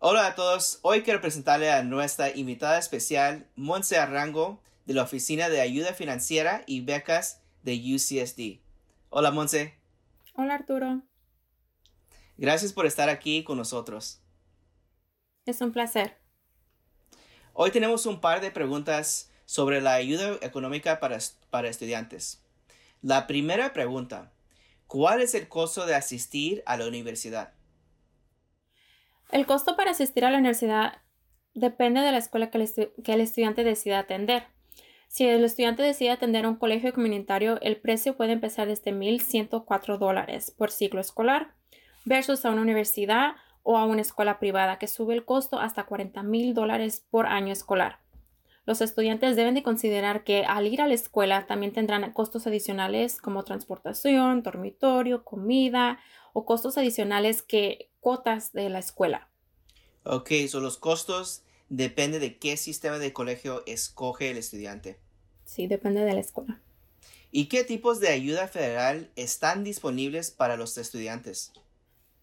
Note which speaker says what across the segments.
Speaker 1: Hola a todos, hoy quiero presentarle a nuestra invitada especial, Monse Arrango, de la Oficina de Ayuda Financiera y Becas de UCSD. Hola Monse.
Speaker 2: Hola Arturo.
Speaker 1: Gracias por estar aquí con nosotros.
Speaker 2: Es un placer.
Speaker 1: Hoy tenemos un par de preguntas sobre la ayuda económica para, para estudiantes. La primera pregunta, ¿cuál es el costo de asistir a la universidad?
Speaker 2: El costo para asistir a la universidad depende de la escuela que el, estudiante decida atender. Si el estudiante decide atender un colegio comunitario, el precio puede empezar desde 1.104 dólares por ciclo escolar versus a una universidad o a una escuela privada que sube el costo hasta 40 mil dólares por año escolar. Los estudiantes deben de considerar que al ir a la escuela también tendrán costos adicionales como transportación, dormitorio, comida o costos adicionales que cuotas de la escuela.
Speaker 1: Ok, son los costos depende de qué sistema de colegio escoge el estudiante.
Speaker 2: Sí, depende de la escuela.
Speaker 1: ¿Y qué tipos de ayuda federal están disponibles para los estudiantes?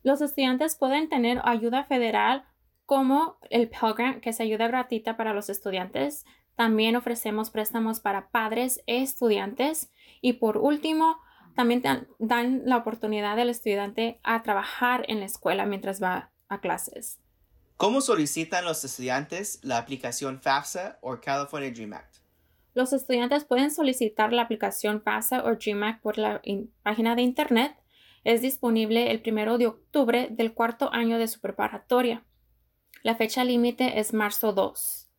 Speaker 2: Los estudiantes pueden tener ayuda federal como el Pell Grant, que es ayuda gratuita para los estudiantes. También ofrecemos préstamos para padres e estudiantes. Y por último, también dan la oportunidad del estudiante a trabajar en la escuela mientras va a clases.
Speaker 1: ¿Cómo solicitan los estudiantes la aplicación FAFSA o California Dream Act?
Speaker 2: Los estudiantes pueden solicitar la aplicación FAFSA o Dream Act por la página de Internet es disponible el primero de octubre del cuarto año de su preparatoria. La fecha límite es marzo 2.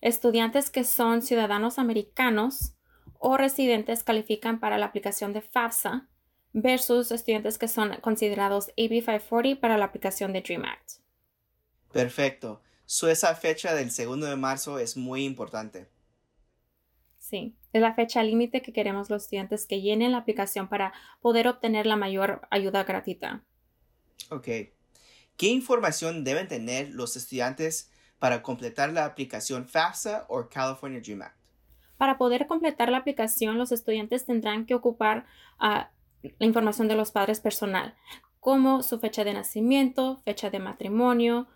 Speaker 2: Estudiantes que son ciudadanos americanos o residentes califican para la aplicación de FAFSA versus estudiantes que son considerados AB 540 para la aplicación de Dream Act.
Speaker 1: Perfecto. esa fecha del segundo de marzo es muy importante.
Speaker 2: Sí, es la fecha límite que queremos los estudiantes que llenen la aplicación para poder obtener la mayor ayuda gratuita.
Speaker 1: Ok. ¿Qué información deben tener los estudiantes para completar la aplicación FAFSA o California Dream Act?
Speaker 2: Para poder completar la aplicación, los estudiantes tendrán que ocupar ah, la información de los padres personal, como su fecha de nacimiento, fecha de matrimonio,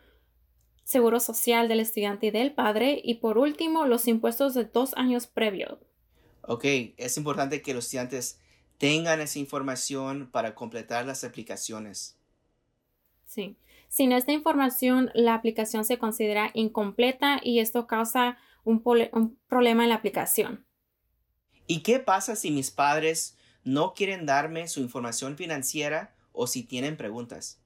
Speaker 2: seguro social del estudiante y del padre y por último los impuestos de dos años previos.
Speaker 1: Ok, es importante que los estudiantes tengan esa información para completar las aplicaciones.
Speaker 2: Sí, sin esta información la aplicación se considera incompleta y esto causa un, un problema en la aplicación.
Speaker 1: ¿Y qué pasa si mis padres no quieren darme su información financiera o si tienen preguntas?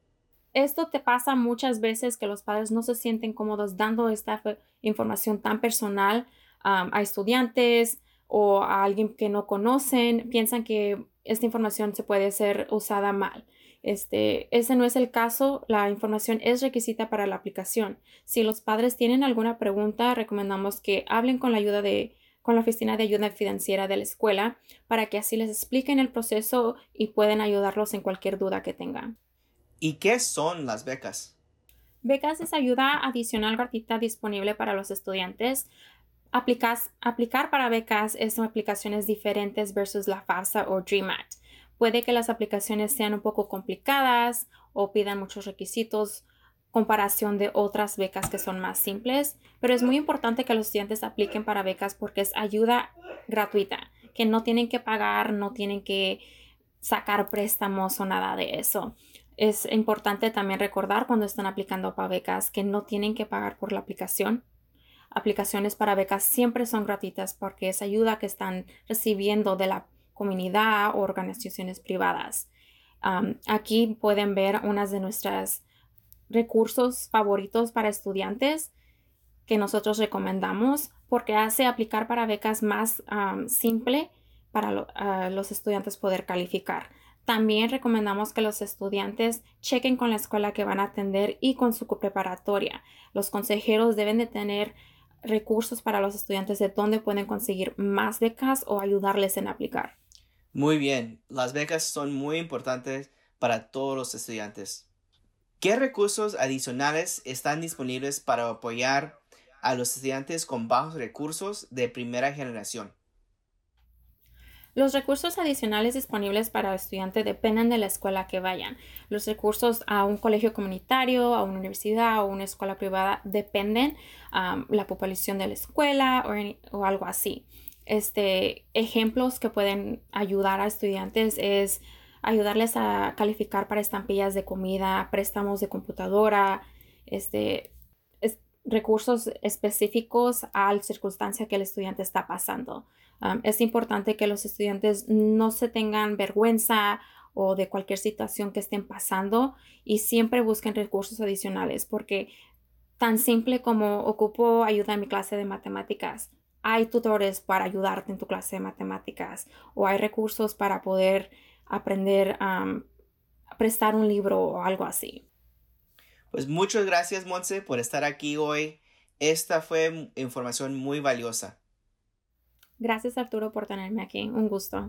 Speaker 2: Esto te pasa muchas veces que los padres no se sienten cómodos dando esta información tan personal a estudiantes o a alguien que no conocen. Piensan que esta información se puede ser usada mal. Este, ese no es el caso. La información es requisita para la aplicación. Si los padres tienen alguna pregunta, recomendamos que hablen con la ayuda de con la oficina de ayuda financiera de la escuela para que así les expliquen el proceso y pueden ayudarlos en cualquier duda que tengan.
Speaker 1: ¿Y qué son las becas?
Speaker 2: Becas es ayuda adicional gratuita disponible para los estudiantes. aplicar para becas es aplicaciones diferentes versus la FAFSA o DreamAct. Puede que las aplicaciones sean un poco complicadas o pidan muchos requisitos comparación de otras becas que son más simples, pero es muy importante que los estudiantes apliquen para becas porque es ayuda gratuita, que no tienen que pagar, no tienen que sacar préstamos o nada de eso. Es importante también recordar cuando están aplicando para becas que no tienen que pagar por la aplicación. Aplicaciones para becas siempre son gratuitas porque es ayuda que están recibiendo de la comunidad o organizaciones privadas. aquí pueden ver unas de nuestras recursos favoritos para estudiantes que nosotros recomendamos porque hace aplicar para becas más simple para los estudiantes poder calificar. También recomendamos que los estudiantes chequen con la escuela que van a atender y con su preparatoria. Los consejeros deben de tener recursos para los estudiantes de dónde pueden conseguir más becas o ayudarles en aplicar.
Speaker 1: Muy bien, las becas son muy importantes para todos los estudiantes. ¿Qué recursos adicionales están disponibles para apoyar a los estudiantes con bajos recursos de primera generación?
Speaker 2: Los recursos adicionales disponibles para el estudiante dependen de la escuela que vayan. Los recursos a un colegio comunitario, a una universidad o una escuela privada dependen um, la población de la escuela o, algo así. Este, ejemplos que pueden ayudar a estudiantes es ayudarles a calificar para estampillas de comida, préstamos de computadora, este, recursos específicos a la circunstancia que el estudiante está pasando. Um, es importante que los estudiantes no se tengan vergüenza o de cualquier situación que estén pasando y siempre busquen recursos adicionales porque tan simple como ocupo ayuda en mi clase de matemáticas, hay tutores para ayudarte en tu clase de matemáticas o hay recursos para poder aprender um, a prestar un libro o algo así.
Speaker 1: Pues muchas gracias, Monse, por estar aquí hoy. Esta fue información muy valiosa.
Speaker 2: Gracias Arturo por tenerme aquí. Un gusto.